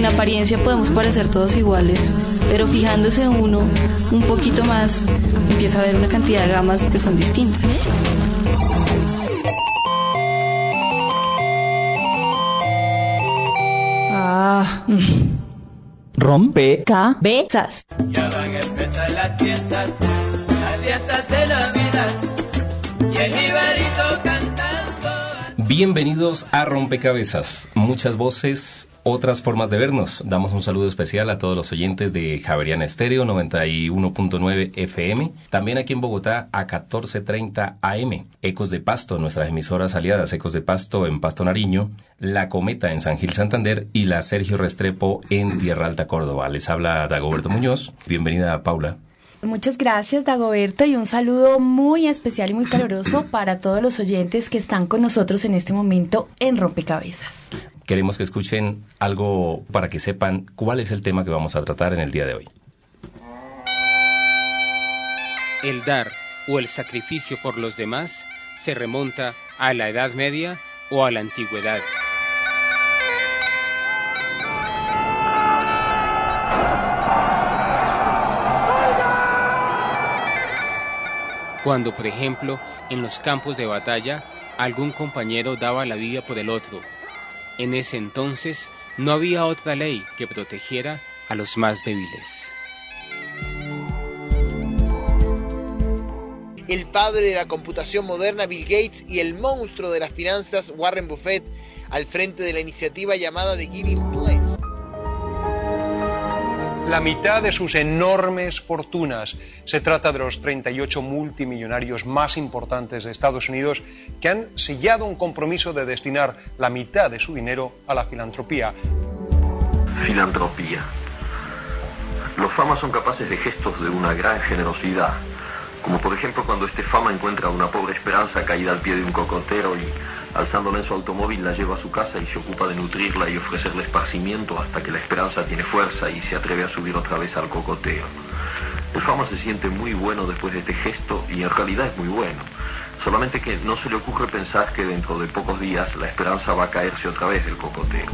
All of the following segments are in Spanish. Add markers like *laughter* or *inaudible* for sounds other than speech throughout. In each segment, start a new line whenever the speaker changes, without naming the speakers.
En apariencia podemos parecer todos iguales, pero fijándose uno un poquito más, empieza a ver una cantidad de gamas que son distintas. Ah.
Rompe.
cabezas.
Ya van a empezar las fiestas, las fiestas de Navidad.
Bienvenidos a Rompecabezas. Muchas voces, otras formas de vernos. Damos un saludo especial a todos los oyentes de Javeriana Estéreo 91.9 FM. También aquí en Bogotá a 14.30 AM. Ecos de Pasto, nuestras emisoras aliadas Ecos de Pasto en Pasto Nariño, La Cometa en San Gil Santander y la Sergio Restrepo en Tierra Alta Córdoba. Les habla Dagoberto Muñoz. Bienvenida Paula.
Muchas gracias, Dagoberto, y un saludo muy especial y muy caluroso *coughs* para todos los oyentes que están con nosotros en este momento en Rompecabezas.
Queremos que escuchen algo para que sepan cuál es el tema que vamos a tratar en el día de hoy.
El dar o el sacrificio por los demás se remonta a la Edad Media o a la Antigüedad. Cuando, por ejemplo, en los campos de batalla, algún compañero daba la vida por el otro. En ese entonces no había otra ley que protegiera a los más débiles.
el padre de la computación moderna Bill Gates y el monstruo de las finanzas Warren Buffett al frente de la iniciativa llamada The Giving Pledge.
La mitad de sus enormes fortunas se trata de los 38 multimillonarios más importantes de Estados Unidos que han sellado un compromiso de destinar la mitad de su dinero a la filantropía.
Filantropía. Los famas son capaces de gestos de una gran generosidad, como por ejemplo cuando este fama encuentra a una pobre esperanza caída al pie de un cocotero y alzándola en su automóvil la lleva a su casa y se ocupa de nutrirla y ofrecerle esparcimiento hasta que la esperanza tiene fuerza y se atreve a subir otra vez al cocotero. El fama se siente muy bueno después de este gesto y en realidad es muy bueno. Solamente que no se le ocurre pensar que dentro de pocos días la esperanza va a caerse otra vez del cocotero.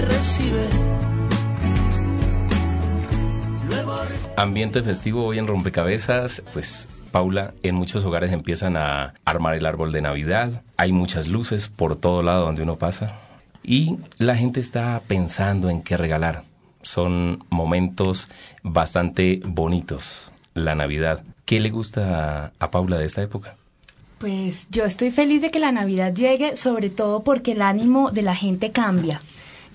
Recibe.
Ambiente festivo hoy en Rompecabezas, pues Paula, en muchos hogares empiezan a armar el árbol de Navidad, hay muchas luces por todo lado donde uno pasa y la gente está pensando en qué regalar. Son momentos bastante bonitos, la Navidad. ¿Qué le gusta a Paula de esta época?
Pues yo estoy feliz de que la Navidad llegue, sobre todo porque el ánimo de la gente cambia.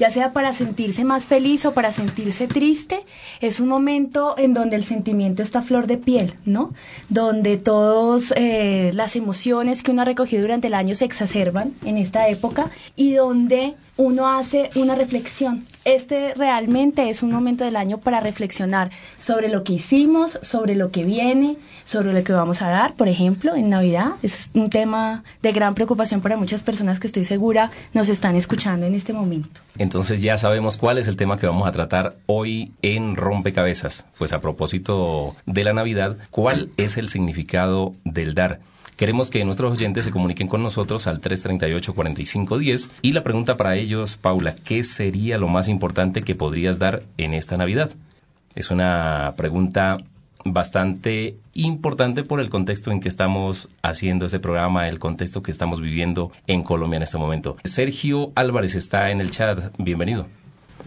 Ya sea para sentirse más feliz o para sentirse triste, es un momento en donde el sentimiento está flor de piel, ¿no? Donde todas las emociones que uno ha recogido durante el año se exacerban en esta época y donde uno hace una reflexión. Este realmente es un momento del año para reflexionar sobre lo que hicimos, sobre lo que viene, sobre lo que vamos a dar, por ejemplo, en Navidad. Es un tema de gran preocupación para muchas personas que estoy segura nos están escuchando en este momento.
Entonces ya sabemos cuál es el tema que vamos a tratar hoy en Rompecabezas. Pues a propósito de la Navidad, ¿cuál es el significado del dar? Queremos que nuestros oyentes se comuniquen con nosotros al 338-4510 y la pregunta para ellos, Paula, ¿qué sería lo más importante que podrías dar en esta Navidad? Es una pregunta bastante importante por el contexto en que estamos haciendo este programa, el contexto que estamos viviendo en Colombia en este momento. Sergio Álvarez está en el chat, bienvenido.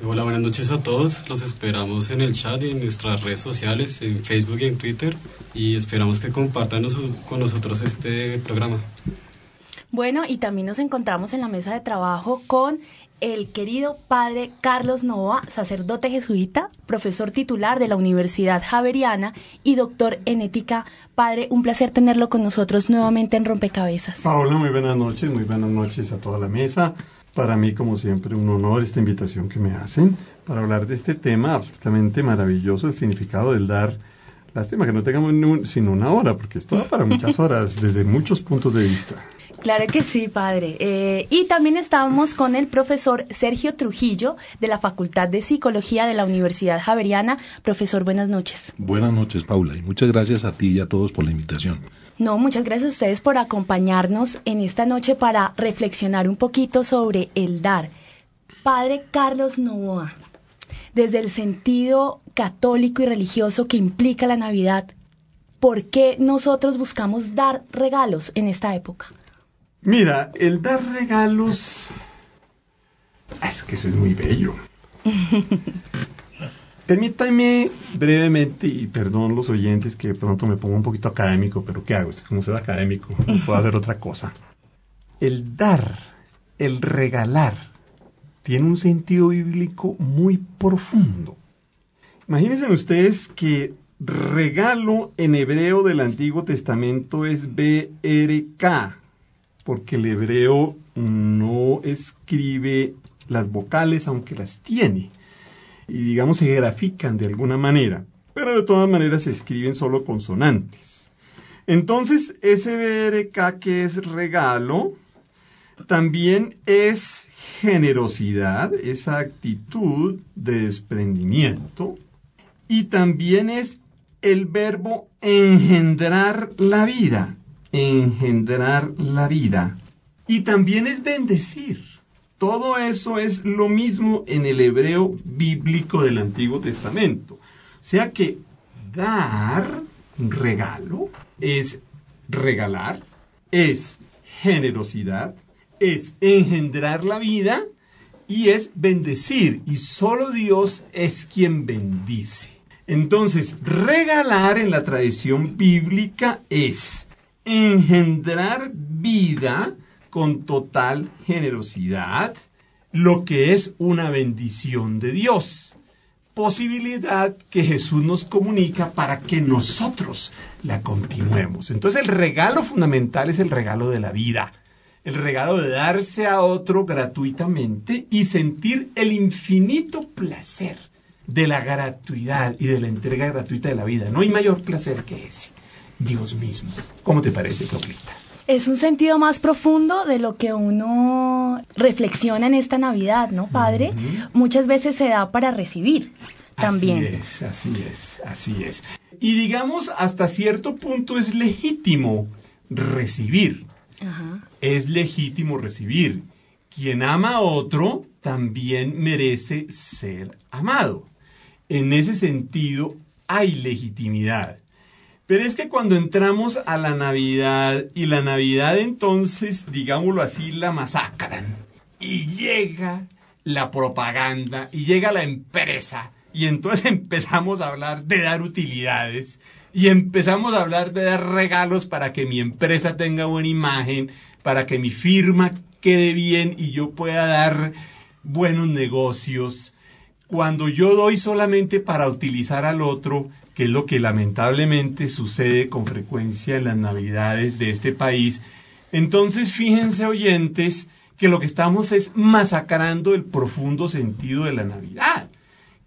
Hola, buenas noches a todos. Los esperamos en el chat y en nuestras redes sociales, en Facebook y en Twitter. Y esperamos que compartan con nosotros este programa.
Bueno, y también nos encontramos en la mesa de trabajo con el querido padre Carlos Novoa, sacerdote jesuita, profesor titular de la Universidad Javeriana y doctor en ética. Padre, un placer tenerlo con nosotros nuevamente en Rompecabezas.
Paola, muy buenas noches, muy buenas noches a toda la mesa. Para mí, como siempre, un honor esta invitación que me hacen para hablar de este tema absolutamente maravilloso, el significado del dar. Lástima que no tengamos ni un- sino una hora, porque esto da para muchas *laughs* horas, desde muchos puntos de vista.
Claro que sí, padre. Eh, y también estábamos con el profesor Sergio Trujillo de la Facultad de Psicología de la Universidad Javeriana. Profesor, buenas noches.
Buenas noches, Paula, y muchas gracias a ti y a todos por la invitación.
No, muchas gracias a ustedes por acompañarnos en esta noche para reflexionar un poquito sobre el dar. Padre Carlos Novoa, desde el sentido católico y religioso que implica la Navidad, ¿por qué nosotros buscamos dar regalos en esta época?
Mira, el dar regalos... Es que eso es muy bello. *laughs* Permítame brevemente, y perdón los oyentes que de pronto me pongo un poquito académico, pero ¿qué hago? Es que como soy académico, no puedo *laughs* hacer otra cosa. El dar, el regalar, tiene un sentido bíblico muy profundo. Imagínense ustedes que regalo en hebreo del Antiguo Testamento es BRK, porque el hebreo no escribe las vocales aunque las tiene y digamos se grafican de alguna manera, pero de todas maneras se escriben solo consonantes. Entonces, ese BRK que es regalo, también es generosidad, esa actitud de desprendimiento, y también es el verbo engendrar la vida, engendrar la vida, y también es bendecir. Todo eso es lo mismo en el hebreo bíblico del Antiguo Testamento. O sea que dar regalo es regalar, es generosidad, es engendrar la vida y es bendecir. Y solo Dios es quien bendice. Entonces, regalar en la tradición bíblica es engendrar vida con total generosidad, lo que es una bendición de Dios. Posibilidad que Jesús nos comunica para que nosotros la continuemos. Entonces el regalo fundamental es el regalo de la vida, el regalo de darse a otro gratuitamente y sentir el infinito placer de la gratuidad y de la entrega gratuita de la vida. No hay mayor placer que ese. Dios mismo. ¿Cómo te parece, Paulita?
Es un sentido más profundo de lo que uno reflexiona en esta Navidad, ¿no, padre? Muchas veces se da para recibir también.
Así es, así es, así es. Y digamos, hasta cierto punto es legítimo recibir.
Ajá.
Es legítimo recibir. Quien ama a otro también merece ser amado. En ese sentido, hay legitimidad. Pero es que cuando entramos a la Navidad y la Navidad entonces, digámoslo así, la masacran. Y llega la propaganda y llega la empresa y entonces *laughs* empezamos a hablar de dar utilidades y empezamos a hablar de dar regalos para que mi empresa tenga buena imagen, para que mi firma quede bien y yo pueda dar buenos negocios. Cuando yo doy solamente para utilizar al otro, que es lo que lamentablemente sucede con frecuencia en las navidades de este país, entonces fíjense oyentes que lo que estamos es masacrando el profundo sentido de la Navidad,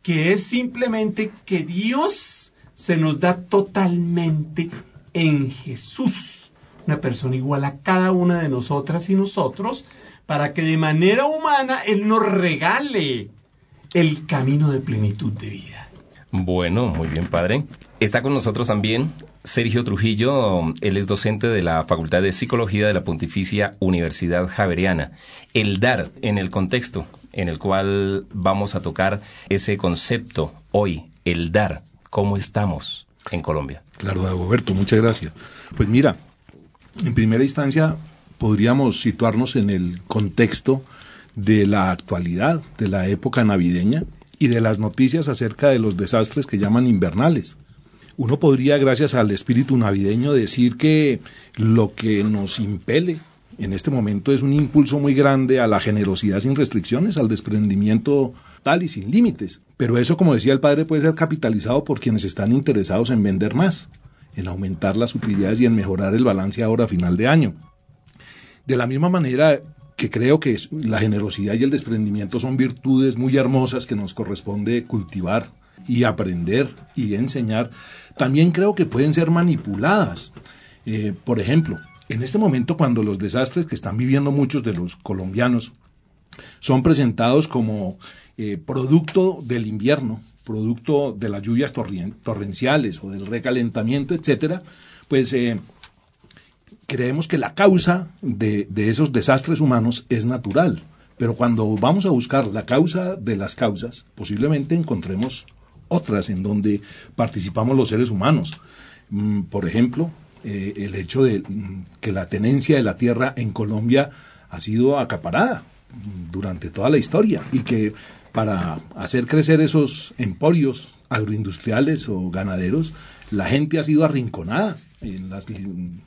que es simplemente que Dios se nos da totalmente en Jesús, una persona igual a cada una de nosotras y nosotros, para que de manera humana Él nos regale el camino de plenitud de vida.
Bueno, muy bien, padre. Está con nosotros también Sergio Trujillo, él es docente de la Facultad de Psicología de la Pontificia Universidad Javeriana. El dar en el contexto en el cual vamos a tocar ese concepto hoy, el dar, ¿cómo estamos en Colombia?
Claro, Dagoberto, muchas gracias. Pues mira, en primera instancia podríamos situarnos en el contexto de la actualidad, de la época navideña y de las noticias acerca de los desastres que llaman invernales. Uno podría, gracias al espíritu navideño, decir que lo que nos impele en este momento es un impulso muy grande a la generosidad sin restricciones, al desprendimiento tal y sin límites. Pero eso, como decía el padre, puede ser capitalizado por quienes están interesados en vender más, en aumentar las utilidades y en mejorar el balance ahora a final de año. De la misma manera que creo que la generosidad y el desprendimiento son virtudes muy hermosas que nos corresponde cultivar y aprender y enseñar, también creo que pueden ser manipuladas. Eh, por ejemplo, en este momento cuando los desastres que están viviendo muchos de los colombianos son presentados como eh, producto del invierno, producto de las lluvias torrenciales o del recalentamiento, etcétera, pues eh, creemos que la causa de, esos desastres humanos es natural. Pero cuando vamos a buscar la causa de las causas, posiblemente encontremos otras en donde participamos los seres humanos. Mm, por ejemplo, eh, el hecho de mm, que la tenencia de la tierra en Colombia ha sido acaparada durante toda la historia y que para hacer crecer esos emporios agroindustriales o ganaderos, la gente ha sido arrinconada en las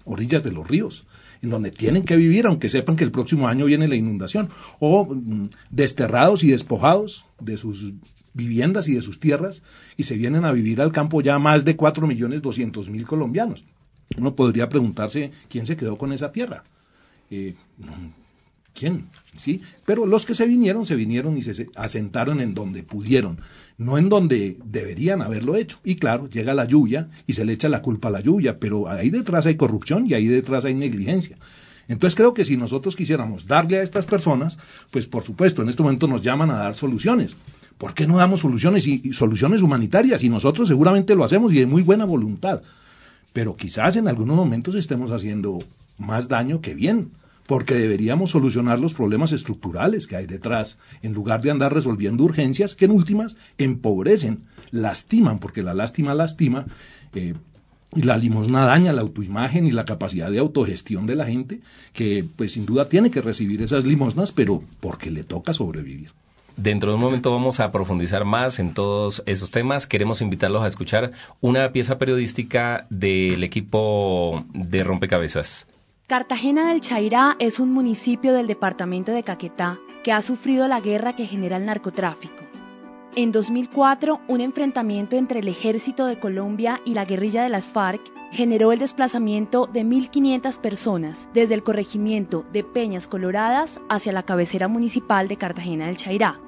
orillas de los ríos, en donde tienen que vivir, aunque sepan que el próximo año viene la inundación, o mm, desterrados y despojados de sus viviendas y de sus tierras, y se vienen a vivir al campo ya más de 4.200.000 colombianos. Uno podría preguntarse quién se quedó con esa tierra. Eh, ¿Quién? ¿Sí? Pero los que se vinieron, se vinieron y se asentaron en donde pudieron, no en donde deberían haberlo hecho. Y claro, llega la lluvia y se le echa la culpa a la lluvia, pero ahí detrás hay corrupción y ahí detrás hay negligencia. Entonces creo que si nosotros quisiéramos darle a estas personas, pues por supuesto, en este momento nos llaman a dar soluciones. ¿Por qué no damos soluciones y, soluciones humanitarias? Y nosotros seguramente lo hacemos y de muy buena voluntad. Pero quizás en algunos momentos estemos haciendo más daño que bien porque deberíamos solucionar los problemas estructurales que hay detrás, en lugar de andar resolviendo urgencias que en últimas empobrecen, lastiman, porque la lástima lastima, eh, y la limosna daña la autoimagen y la capacidad de autogestión de la gente, que pues sin duda tiene que recibir esas limosnas, pero porque le toca sobrevivir.
Dentro de un momento vamos a profundizar más en todos esos temas. Queremos invitarlos a escuchar una pieza periodística del equipo de Rompecabezas.
Cartagena del Chairá es un municipio del departamento de Caquetá que ha sufrido la guerra que genera el narcotráfico. En 2004, un enfrentamiento entre el ejército de Colombia y la guerrilla de las FARC generó el desplazamiento de 1.500 personas desde el corregimiento de Peñas Coloradas hacia la cabecera municipal de Cartagena del Chairá.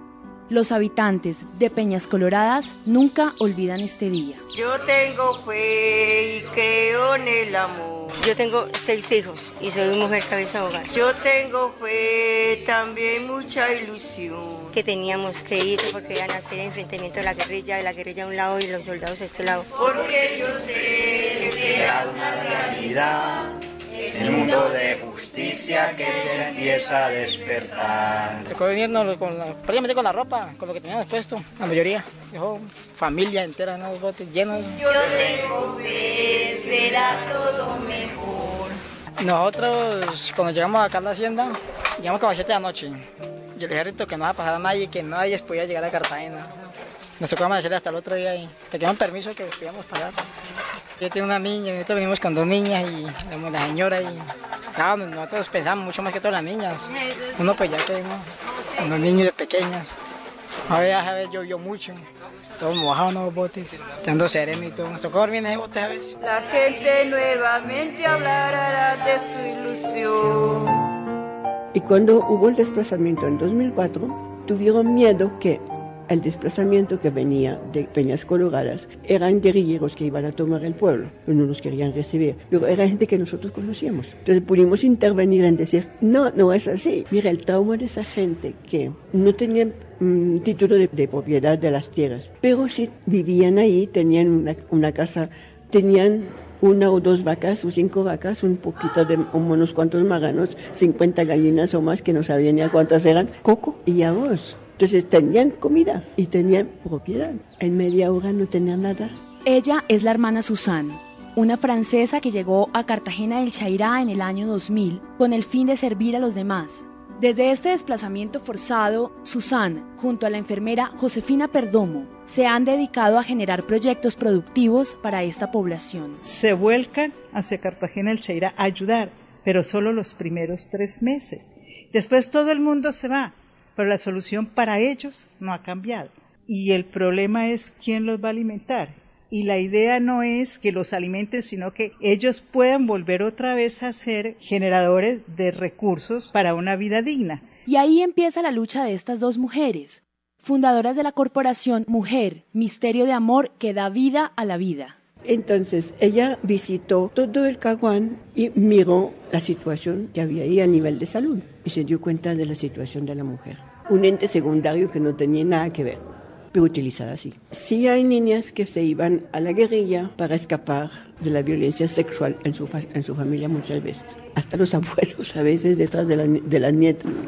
Los habitantes de Peñas Coloradas nunca olvidan este día.
Yo tengo fe y creo en el amor.
Yo tengo seis hijos y soy mujer cabeza de hogar.
Yo tengo fe, también mucha ilusión.
Que teníamos que ir porque iban a hacer el enfrentamiento de la guerrilla, de la guerrilla a un lado y los soldados a este lado.
Porque yo sé que será una realidad el mundo de justicia que se empieza a despertar.
Se puede venirnos con la, prácticamente con la ropa, con lo que teníamos puesto, la mayoría. Dejó familia entera en los botes llenos.
Yo tengo fe, será todo mejor.
Nosotros, cuando llegamos acá a la hacienda, llegamos como a 7 de la noche. Y el ejército que no va a pasar a nadie, que nadie podía llegar a Cartagena. Nos tocó amanecer hasta el otro día y teníamos permiso que podíamos pagar. Yo tengo una niña, nosotros venimos con dos niñas y la señora y nosotros pensamos mucho más que todas las niñas. Uno pues ya que con los niños pequeñas. A ver, a ver, llovió mucho. Todos mojados en los botes, dando sereno y todo. Nos tocó dormir en ese bote a veces.
La gente nuevamente hablará de su ilusión.
Y cuando hubo el desplazamiento en 2004, tuvieron miedo que el desplazamiento que venía de Peñas Coloradas eran guerrilleros que iban a tomar el pueblo, no nos querían recibir, pero era gente que nosotros conocíamos. Entonces pudimos intervenir en decir, no, no es así. Mira, el trauma de esa gente que no tenían mm, título de, propiedad de las tierras, pero sí vivían ahí, tenían una, una casa, tenían una o dos vacas o cinco vacas, un poquito de unos cuantos maganos, 50 gallinas o más que no sabían ni a cuántas eran, coco y arroz. Entonces tenían comida y tenían propiedad. En media hora no tenían nada.
Ella es la hermana Susan, una francesa que llegó a Cartagena del Chairá en el año 2000 con el fin de servir a los demás. Desde este desplazamiento forzado, Susan, junto a la enfermera Josefina Perdomo, se han dedicado a generar proyectos productivos para esta población.
Se vuelcan hacia Cartagena del Chairá a ayudar pero solo los primeros tres meses. Después todo el mundo se va, pero la solución para ellos no ha cambiado. Y el problema es quién los va a alimentar. Y la idea no es que los alimenten, sino que ellos puedan volver otra vez a ser generadores de recursos para una vida digna.
Y ahí empieza la lucha de estas dos mujeres, fundadoras de la corporación Mujer, Misterio de Amor que da vida a la vida.
Entonces ella visitó todo el Caguán y miró la situación que había ahí a nivel de salud y se dio cuenta de la situación de la mujer. Un ente secundario que no tenía nada que ver, pero utilizada así. Sí hay niñas que se iban a la guerrilla para escapar de la violencia sexual en su, familia muchas veces. Hasta los *laughs* abuelos a veces detrás de, las nietas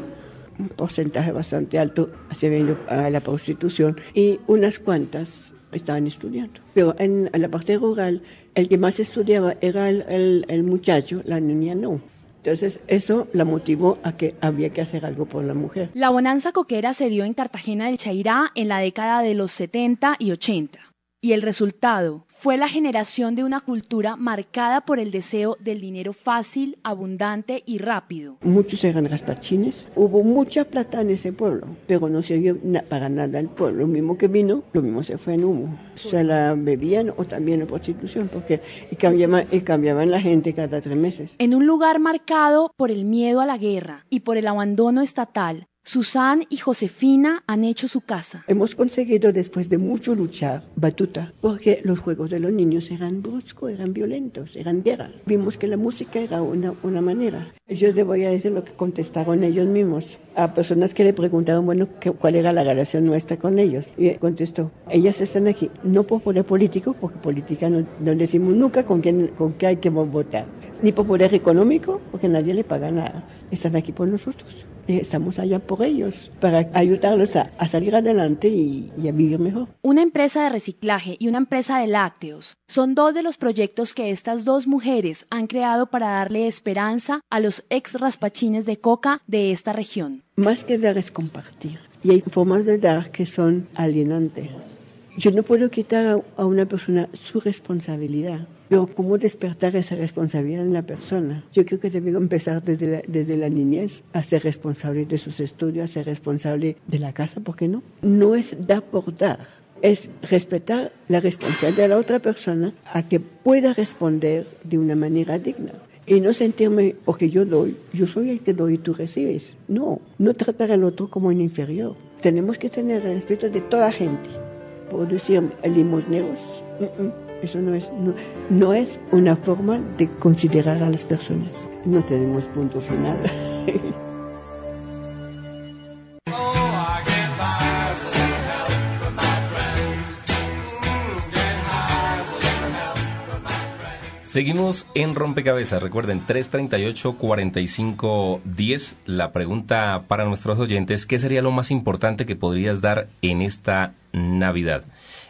un porcentaje bastante alto se a la prostitución y unas cuantas estaban estudiando. Pero en, la parte rural, el que más estudiaba era el, el, muchacho, la niña no. Entonces eso la motivó a que había que hacer algo por la mujer.
La bonanza coquera se dio en Cartagena del Chairá en la década de los 70 y 80. Y el resultado fue la generación de una cultura marcada por el deseo del dinero fácil, abundante y rápido.
Muchos eran raspachines. Hubo mucha plata en ese pueblo, pero no se vio para nada el pueblo. Lo mismo que vino, lo mismo se fue en humo. Se la bebían o también en prostitución, porque y cambiaban, y cambiaban la gente cada tres meses.
En un lugar marcado por el miedo a la guerra y por el abandono estatal, Susan y Josefina han hecho su casa.
Hemos conseguido, después de mucho luchar, Batuta, porque los juegos de los niños eran bruscos, eran violentos, eran guerra. Vimos que la música era una, una manera. Yo les voy a decir lo que contestaron ellos mismos a personas que le preguntaron, bueno, cuál era la relación nuestra con ellos. Y contestó, ellas están aquí no por poder político, porque política no, no decimos nunca con quién, con qué hay que votar, ni por poder económico, porque nadie le paga nada. Están aquí por nosotros. Estamos allá por ellos, para ayudarlos a, salir adelante y, y, a vivir mejor.
Una empresa de reciclaje y una empresa de lácteos son dos de los proyectos que estas dos mujeres han creado para darle esperanza a los ex raspachines de coca de esta región.
Más que dar es compartir. Y hay formas de dar que son alienantes. Yo no puedo quitar a una persona su responsabilidad, pero ¿cómo despertar esa responsabilidad en la persona? Yo creo que debemos empezar desde la, desde la niñez a ser responsable de sus estudios, a ser responsable de la casa, ¿por qué no? No es dar por dar, es respetar la responsabilidad de la otra persona a que pueda responder de una manera digna y no sentirme, porque yo doy, yo soy el que doy y tú recibes. No, no tratar al otro como un inferior. Tenemos que tener el respeto de toda gente por decir limosneros, eso no es, no, no es una forma de considerar a las personas. No tenemos punto final. *laughs*
Seguimos en Rompecabezas. Recuerden, 338-4510. La pregunta para nuestros oyentes, ¿qué sería lo más importante que podrías dar en esta Navidad?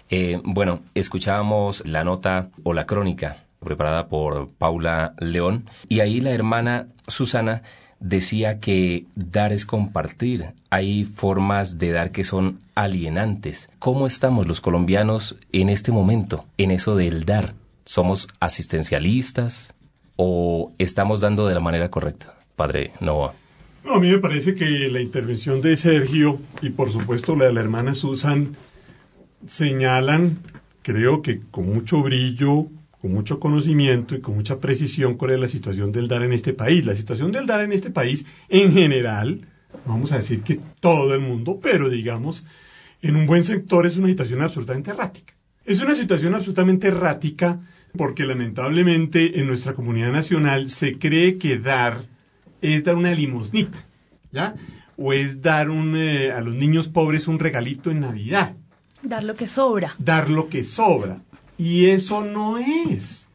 Eh, bueno, escuchábamos la nota o la crónica preparada por Paula León y ahí la hermana Susana decía que dar es compartir. Hay formas de dar que son alienantes. ¿Cómo estamos los colombianos en este momento, en eso del dar? ¿Somos asistencialistas o estamos dando de la manera correcta, padre Noah?
No, a mí me parece que la intervención de Sergio y por supuesto la de la hermana Susan señalan, creo que con mucho brillo, con mucho conocimiento y con mucha precisión cuál es la situación del dar en este país. La situación del dar en este país en general, vamos a decir que todo el mundo, pero digamos, en un buen sector es una situación absolutamente errática. Es una situación absolutamente errática porque lamentablemente en nuestra comunidad nacional se cree que dar es dar una limosnita, ¿ya? O es dar un, eh, a los niños pobres un regalito en Navidad.
Dar lo que sobra.
Dar lo que sobra. Y eso no es.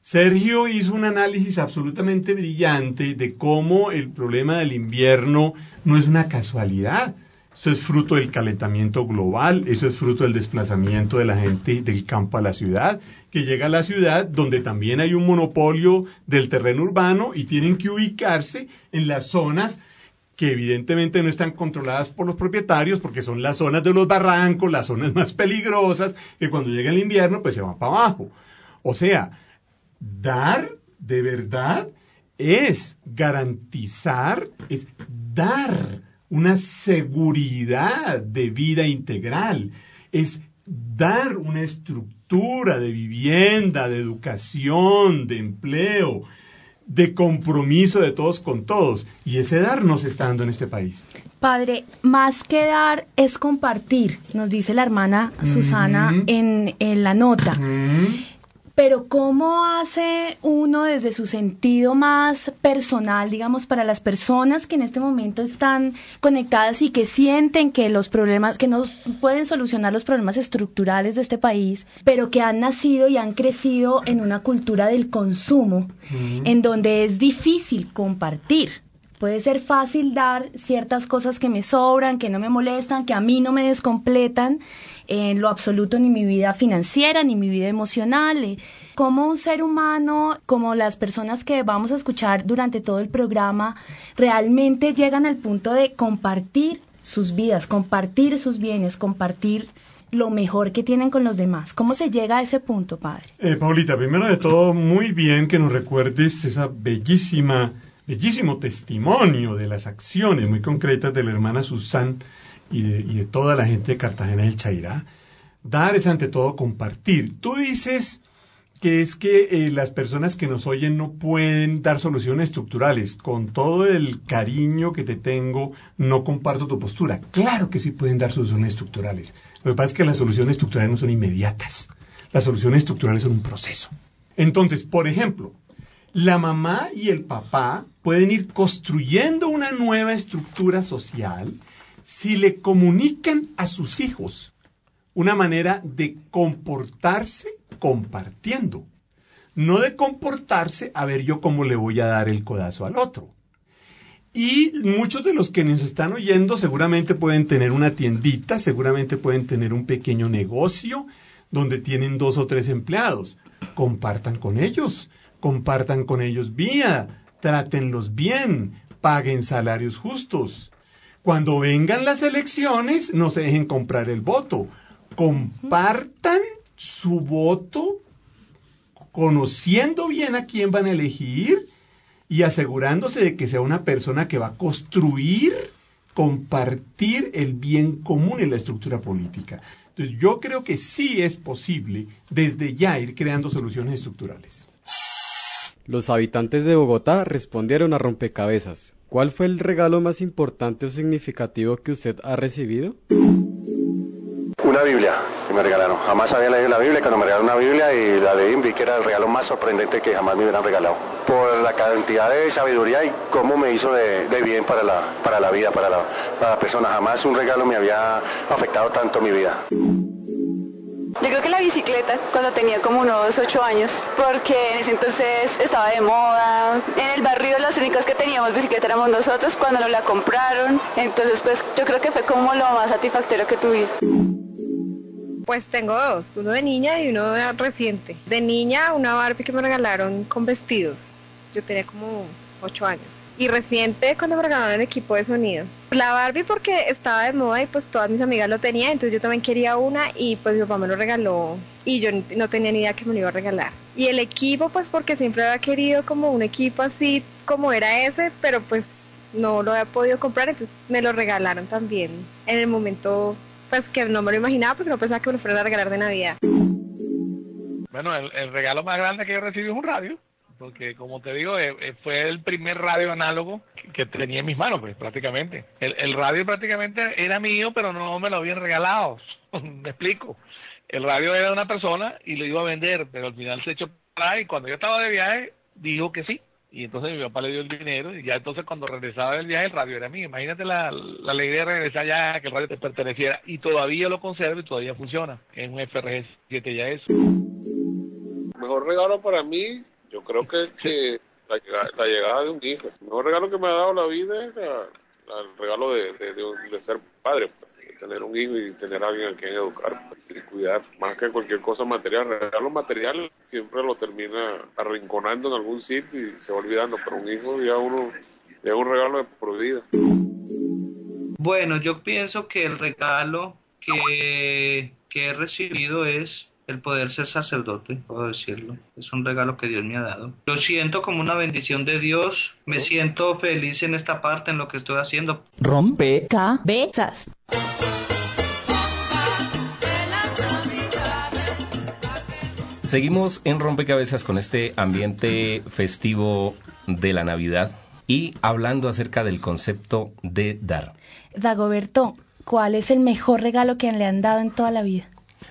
Sergio hizo un análisis absolutamente brillante de cómo el problema del invierno no es una casualidad, eso es fruto del calentamiento global, eso es fruto del desplazamiento de la gente del campo a la ciudad, que llega a la ciudad donde también hay un monopolio del terreno urbano y tienen que ubicarse en las zonas que evidentemente no están controladas por los propietarios porque son las zonas de los barrancos, las zonas más peligrosas, que cuando llega el invierno pues se van para abajo. O sea, dar de verdad es garantizar, es dar una seguridad de vida integral, es dar una estructura de vivienda, de educación, de empleo, de compromiso de todos con todos. Y ese dar nos está dando en este país.
Padre, más que dar es compartir, nos dice la hermana Susana en, en la nota. Pero ¿cómo hace uno desde su sentido más personal, digamos, para las personas que en este momento están conectadas y que sienten que los problemas, que no pueden solucionar los problemas estructurales de este país, pero que han nacido y han crecido en una cultura del consumo, en donde es difícil compartir? Puede ser fácil dar ciertas cosas que me sobran, que no me molestan, que a mí no me descompletan en lo absoluto ni mi vida financiera, ni mi vida emocional. eh. Como un ser humano, como las personas que vamos a escuchar durante todo el programa, realmente llegan al punto de compartir sus vidas, compartir sus bienes, compartir lo mejor que tienen con los demás. ¿Cómo se llega a ese punto, padre?
Eh, Paulita, primero de todo, muy bien que nos recuerdes esa bellísima, bellísimo testimonio de las acciones muy concretas de la hermana Susan y de, y de toda la gente de Cartagena del Chairá. Dar es ante todo compartir. Tú dices que es que eh, las personas que nos oyen no pueden dar soluciones estructurales. Con todo el cariño que te tengo, no comparto tu postura. Claro que sí pueden dar soluciones estructurales. Lo que pasa es que las soluciones estructurales no son inmediatas. Las soluciones estructurales son un proceso. Entonces, por ejemplo, la mamá y el papá pueden ir construyendo una nueva estructura social si le comunican a sus hijos una manera de comportarse compartiendo, no de comportarse a ver yo cómo le voy a dar el codazo al otro. Y muchos de los que nos están oyendo seguramente pueden tener una tiendita, seguramente pueden tener un pequeño negocio donde tienen dos o tres empleados. Compartan con ellos, compartan con ellos vía, trátenlos bien, paguen salarios justos. Cuando vengan las elecciones, no se dejen comprar el voto. Compartan su voto conociendo bien a quién van a elegir y asegurándose de que sea una persona que va a construir, compartir el bien común en la estructura política. Entonces yo creo que sí es posible desde ya ir creando soluciones estructurales.
Los habitantes de Bogotá respondieron a rompecabezas. ¿Cuál fue el regalo más importante o significativo que usted ha recibido?
Una Biblia que me regalaron. Jamás había leído la Biblia. Cuando me regalaron una Biblia y la leí, vi que era el regalo más sorprendente que jamás me hubieran regalado. Por la cantidad de sabiduría y cómo me hizo de, bien para la, para la vida, para la, para la persona. Jamás un regalo me había afectado tanto mi vida.
Yo creo que la bicicleta, cuando tenía como unos ocho años, porque en ese entonces estaba de moda. En el barrio los únicos que teníamos bicicleta éramos nosotros cuando nos la compraron. Entonces pues yo creo que fue como lo más satisfactorio que tuve.
Pues tengo dos, uno de niña y uno de reciente. De niña, una Barbie que me regalaron con vestidos. Yo tenía como ocho años. Y reciente cuando me regalaron el equipo de sonido. La Barbie porque estaba de moda y pues todas mis amigas lo tenían, entonces yo también quería una y pues mi papá me lo regaló y yo no tenía ni idea que me lo iba a regalar. Y el equipo pues porque siempre había querido como un equipo así como era ese, pero pues no lo había podido comprar, entonces me lo regalaron también en el momento pues que no me lo imaginaba porque no pensaba que me lo fueran a regalar de Navidad.
Bueno, el, el regalo más grande que yo recibí es un radio, porque como te digo, eh, eh, fue el primer radio análogo que, tenía en mis manos, pues prácticamente. El, radio prácticamente era mío, pero no me lo habían regalado. *laughs* me explico. El radio era de una persona y lo iba a vender, pero al final se echó para y cuando yo estaba de viaje dijo que sí. Y entonces mi papá le dio el dinero y ya entonces cuando regresaba del viaje el radio era mío. Imagínate la, la alegría de regresar ya que el radio te perteneciera y todavía lo conservo y todavía funciona. Es un FRG 7 ya eso.
mejor regalo para mí, yo creo que, que la, llegada- la llegada de un hijo. El mejor regalo que me ha dado la vida es el regalo de, de- de ser padre, pues, tener un hijo y tener a alguien a quien educar pues, y cuidar. Más que cualquier cosa material. El regalo material siempre lo termina arrinconando en algún sitio y se va olvidando, pero un hijo ya uno es un regalo de por vida.
Bueno, yo pienso que el regalo que, que he recibido es
el poder ser sacerdote, puedo decirlo. Es un regalo que Dios me ha dado. Lo siento como una bendición de Dios. Me siento feliz en esta parte, en lo que estoy haciendo.
Rompe cabezas.
Seguimos en Rompecabezas con este ambiente festivo de la Navidad y hablando acerca del concepto de dar.
Dagoberto, ¿cuál es el mejor regalo que le han dado en toda la vida?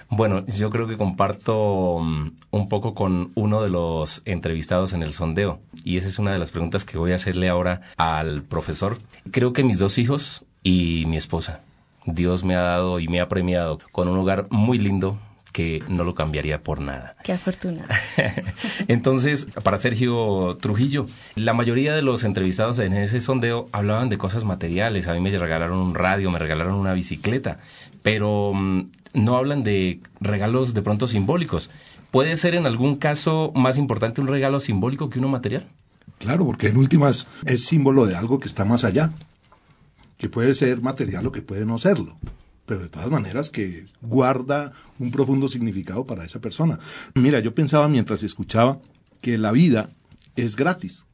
Bueno, yo creo que comparto mm, un poco con uno de los entrevistados en el sondeo y esa es una de las preguntas que voy a hacerle ahora al profesor. Creo que mis dos hijos y mi esposa. Dios me ha dado y me ha premiado con un hogar muy lindo, que no lo cambiaría por nada.
Qué afortunado. *laughs*
Entonces, para Sergio Trujillo, la mayoría de los entrevistados en ese sondeo hablaban de cosas materiales. A mí me regalaron un radio, me regalaron una bicicleta, pero mm, no hablan de regalos de pronto simbólicos. ¿Puede ser en algún caso más importante un regalo simbólico que uno material?
Claro, porque en últimas es símbolo de algo que está más allá, que puede ser material o que puede no serlo pero de todas maneras que guarda un profundo significado para esa persona. Mira, yo pensaba mientras escuchaba que la vida es gratis.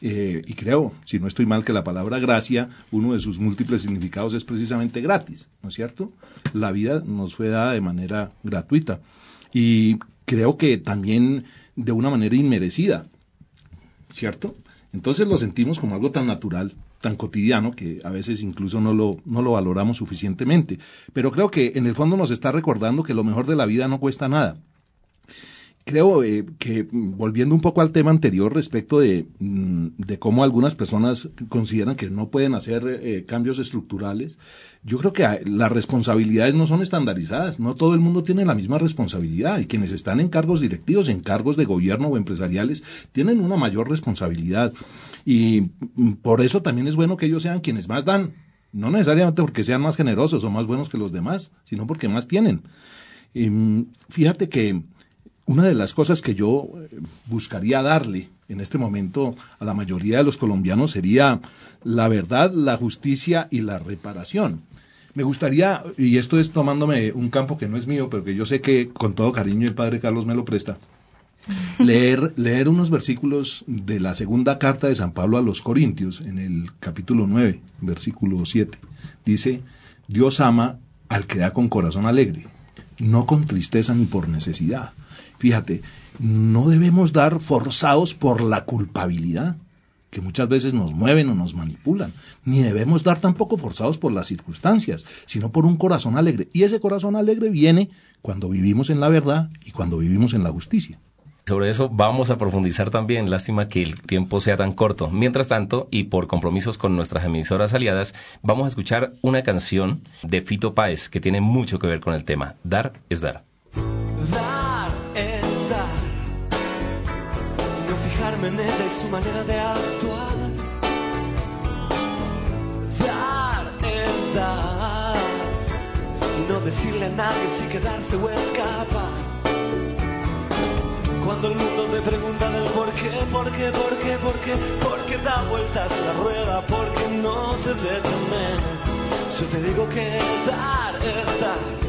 Eh, y creo, si no estoy mal, que la palabra gracia, uno de sus múltiples significados es precisamente gratis, ¿no es cierto? La vida nos fue dada de manera gratuita. Y creo que también de una manera inmerecida, ¿cierto? Entonces lo sentimos como algo tan natural tan cotidiano que a veces incluso no lo, no lo valoramos suficientemente. Pero creo que en el fondo nos está recordando que lo mejor de la vida no cuesta nada creo eh, que mm, volviendo un poco al tema anterior respecto de, mm, de cómo algunas personas consideran que no pueden hacer eh, cambios estructurales, yo creo que ah, las responsabilidades no son estandarizadas, no todo el mundo tiene la misma responsabilidad y quienes están en cargos directivos, en cargos de gobierno o empresariales, tienen una mayor responsabilidad. Y mm, por eso también es bueno que ellos sean quienes más dan, no necesariamente porque sean más generosos o más buenos que los demás, sino porque más tienen. Fíjate que una de las cosas que yo eh, buscaría darle en este momento a la mayoría de los colombianos sería la verdad, la justicia y la reparación. Me gustaría, y esto es tomándome un campo que no es mío, pero que yo sé que con todo cariño el padre Carlos me lo presta, *laughs* leer, leer unos versículos de la segunda carta de San Pablo a los Corintios, en el capítulo 9, versículo 7. Dice, Dios ama al que da con corazón alegre, no con tristeza ni por necesidad Fíjate, no debemos dar forzados por la culpabilidad, que muchas veces nos mueven o nos manipulan, ni debemos dar tampoco forzados por las circunstancias, sino por un corazón alegre. Y ese corazón alegre viene cuando vivimos en la verdad y cuando vivimos en la justicia.
Sobre eso vamos a profundizar también, lástima que el tiempo sea tan corto. Mientras tanto, y por compromisos con nuestras emisoras aliadas, vamos a escuchar una canción de Fito Páez que tiene mucho que ver con el tema. Dar es dar.
En ella y su manera de actuar. Dar es dar y no decirle a nadie si quedarse o escapar. Cuando el mundo te pregunta del por qué, por qué, por qué, por qué, por qué da vueltas la rueda, porque no te detenes. Yo te digo que dar es dar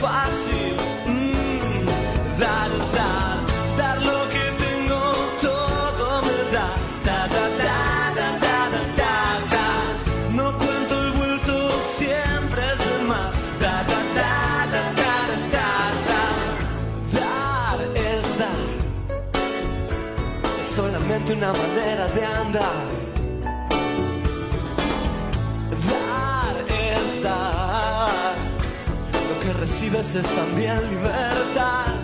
fácil. Mm, dar, dar, dar lo que tengo, todo me da. Da, da, da, da, da, da, da, No cuento el vuelto, siempre es de más. Da, da, da, da, da, da, da, Dar es dar. Es solamente una manera de andar. Recibes es también libertad.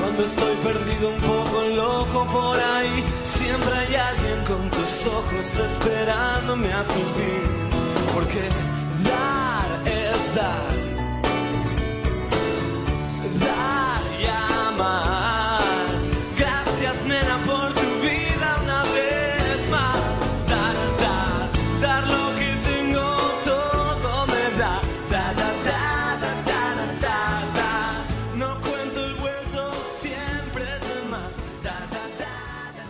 Cuando Estoy perdido un poco loco por ahí. Siempre hay alguien con tus ojos esperándome hasta el fin. Porque dar es. Dar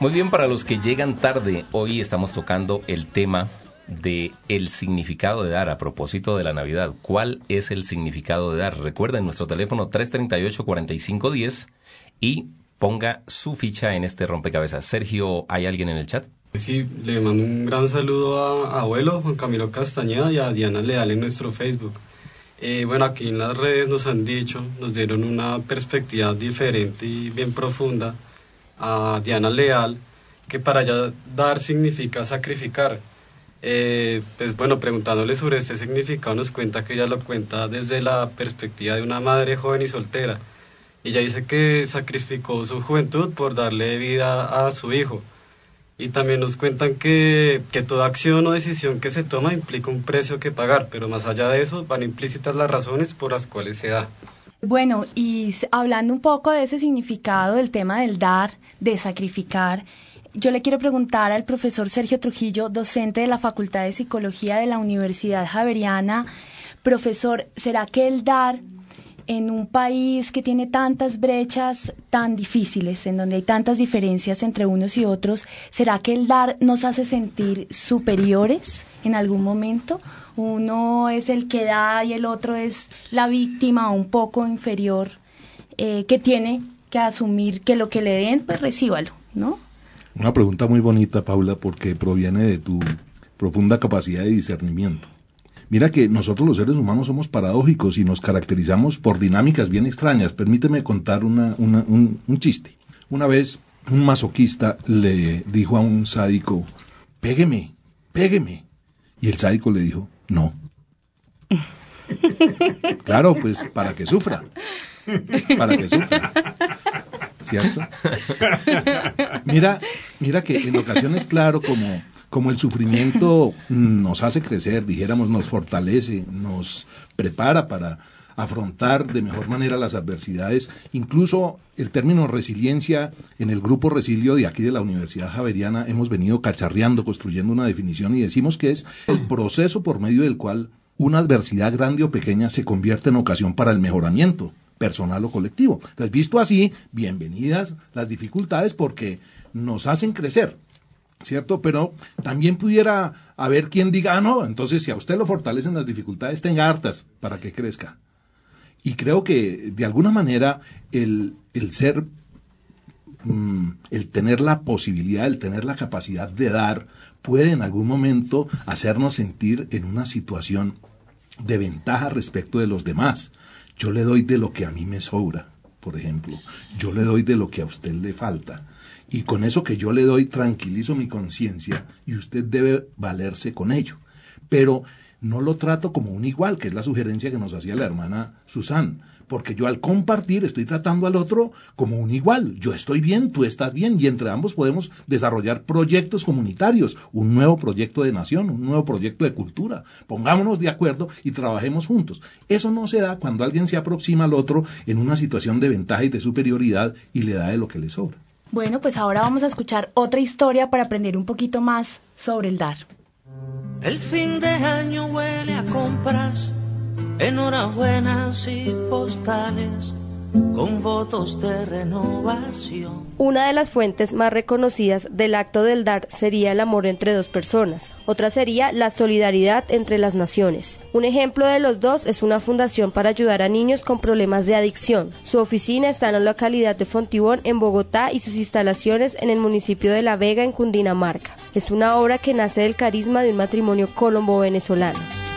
Muy bien, para los que llegan tarde, hoy estamos tocando el tema de el significado de dar a propósito de la Navidad. ¿Cuál es el significado de dar? Recuerden nuestro teléfono 338-4510 y ponga su ficha en este rompecabezas. Sergio, ¿hay alguien en el chat?
Sí, le mando un gran saludo a, a abuelo Juan Camilo Castañeda y a Diana Leal en nuestro Facebook. Eh, bueno, aquí en las redes nos han dicho, nos dieron una perspectiva diferente y bien profunda a Diana Leal, que para ella dar significa sacrificar. Eh, pues bueno, preguntándole sobre este significado nos cuenta que ella lo cuenta desde la perspectiva de una madre joven y soltera. Ella dice que sacrificó su juventud por darle vida a su hijo. Y también nos cuentan que, que toda acción o decisión que se toma implica un precio que pagar, pero más allá de eso van implícitas las razones por las cuales se da.
Bueno, y hablando un poco de ese significado del tema del dar, de sacrificar, yo le quiero preguntar al profesor Sergio Trujillo, docente de la Facultad de Psicología de la Universidad Javeriana, profesor, ¿será que el dar en un país que tiene tantas brechas tan difíciles, en donde hay tantas diferencias entre unos y otros, ¿será que el dar nos hace sentir superiores en algún momento? Uno es el que da y el otro es la víctima un poco inferior eh, que tiene que asumir que lo que le den, pues recíbalo, ¿no?
Una pregunta muy bonita, Paula, porque proviene de tu profunda capacidad de discernimiento. Mira que nosotros los seres humanos somos paradójicos y nos caracterizamos por dinámicas bien extrañas. Permíteme contar una- una- un, un chiste. Una vez un masoquista le dijo a un sádico, pégueme, pégueme. Y el sádico le dijo, no. Claro, pues para que sufra. Para que sufra. ¿Cierto? Mira, mira que en ocasiones, claro, como, como el sufrimiento nos hace crecer, dijéramos, nos fortalece, nos prepara para afrontar de mejor manera las adversidades. Incluso el término resiliencia en el grupo Resilio de aquí de la Universidad Javeriana hemos venido cacharreando, construyendo una definición y decimos que es el proceso por medio del cual una adversidad grande o pequeña se convierte en ocasión para el mejoramiento personal o colectivo. Entonces, visto así, bienvenidas las dificultades porque nos hacen crecer. ¿Cierto? Pero también pudiera haber quien diga, ah, no, entonces si a usted lo fortalecen las dificultades, tenga hartas para que crezca. Y creo que de alguna manera el, el ser, mm, el tener la posibilidad, el tener la capacidad de dar, puede en algún momento hacernos sentir en una situación de ventaja respecto de los demás. Yo le doy de lo que a mí me sobra, por ejemplo. Yo le doy de lo que a usted le falta. Y con eso que yo le doy tranquilizo mi conciencia y usted debe valerse con ello. Pero no lo trato como un igual, que es la sugerencia que nos hacía la hermana Susan, porque yo al compartir estoy tratando al otro como un igual. Yo estoy bien, tú estás bien, y entre ambos podemos desarrollar proyectos comunitarios, un nuevo proyecto de nación, un nuevo proyecto de cultura. Pongámonos de acuerdo y trabajemos juntos. Eso no se da cuando alguien se aproxima al otro en una situación de ventaja y de superioridad y le da de lo que le sobra.
Bueno, pues ahora vamos a escuchar otra historia para aprender un poquito más sobre el dar.
El fin de año huele a compras, enhorabuenas y postales con votos de renovación.
Una de las fuentes más reconocidas del acto del dar sería el amor entre dos personas. Otra sería la solidaridad entre las naciones. Un ejemplo de los dos es una fundación para ayudar a niños con problemas de adicción. Su oficina está en la localidad de Fontibón, en Bogotá, y sus instalaciones en el municipio de La Vega, en Cundinamarca. Es una obra que nace del carisma de un matrimonio colombo-venezolano.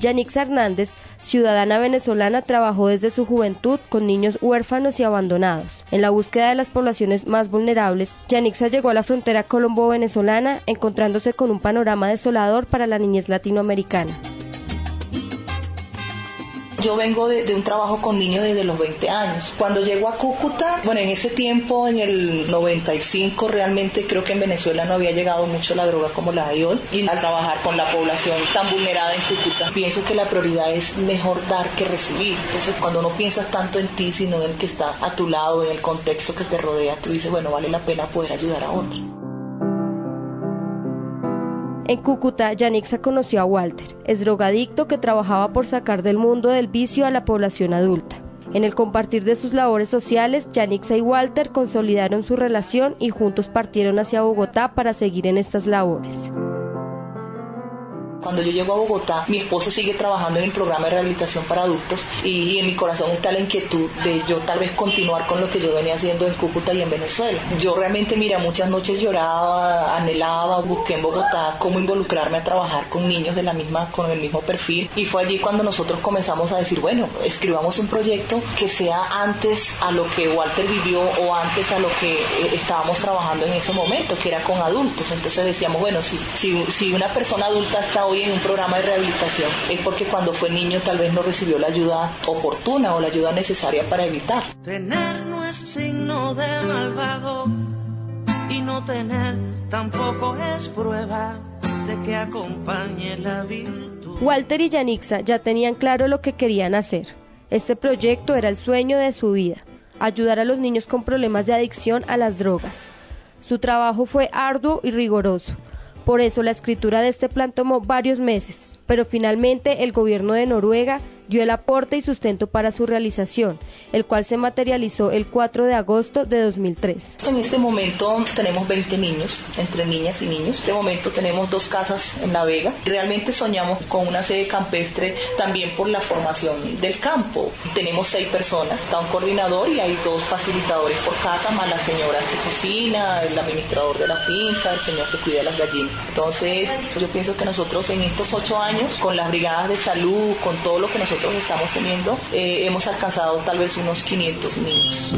Yanix Hernández, ciudadana venezolana, trabajó desde su juventud con niños huérfanos y abandonados. En la búsqueda de las poblaciones más vulnerables, Yanixa llegó a la frontera colombo-venezolana, encontrándose con un panorama desolador para la niñez latinoamericana.
Yo vengo de, un trabajo con niños desde los 20 años. Cuando llego a Cúcuta, bueno, en ese tiempo, en el 95, realmente creo que en Venezuela no había llegado mucho la droga como la hay hoy. Y al trabajar con la población tan vulnerada en Cúcuta, pienso que la prioridad es mejor dar que recibir. Entonces, cuando no piensas tanto en ti, sino en el que está a tu lado, en el contexto que te rodea, tú dices, bueno, vale la pena poder ayudar a otro.
En Cúcuta, Yanixa conoció a Walter, es drogadicto que trabajaba por sacar del mundo del vicio a la población adulta. En el compartir de sus labores sociales, Yanixa y Walter consolidaron su relación y juntos partieron hacia Bogotá para seguir en estas labores.
Cuando yo llego a Bogotá, mi esposo sigue trabajando en el programa de rehabilitación para adultos y, y, en mi corazón está la inquietud de yo tal vez continuar con lo que yo venía haciendo en Cúcuta y en Venezuela. Yo realmente, mira, muchas noches lloraba, anhelaba, busqué en Bogotá cómo involucrarme a trabajar con niños de la misma, con el mismo perfil y fue allí cuando nosotros comenzamos a decir, bueno, escribamos un proyecto que sea antes a lo que Walter vivió o antes a lo que eh, estábamos trabajando en ese momento, que era con adultos. Entonces decíamos, bueno, si, si, si una persona adulta está hoy en un programa de rehabilitación es porque cuando fue niño tal vez no recibió la ayuda oportuna o la ayuda necesaria para evitar.
Tener no es signo de malvado y no tener tampoco es prueba de que acompañe la virtud.
Walter y Yanixa ya tenían claro lo que querían hacer. Este proyecto era el sueño de su vida, ayudar a los niños con problemas de adicción a las drogas. Su trabajo fue arduo y riguroso. Por eso la escritura de este plan tomó varios meses, pero finalmente el gobierno de Noruega dio el aporte y sustento para su realización, el cual se materializó el 4 de agosto de 2003.
En este momento tenemos 20 niños, entre niñas y niños. En este momento tenemos dos casas en La Vega. Realmente soñamos con una sede campestre también por la formación del campo. Tenemos seis personas, está un coordinador y hay dos facilitadores por casa, más la señora que cocina, el administrador de la finca, el señor que cuida las gallinas. Entonces, yo pienso que nosotros en estos ocho años, con las brigadas de salud, con todo lo que nosotros estamos teniendo, eh, hemos alcanzado tal vez unos 500 niños.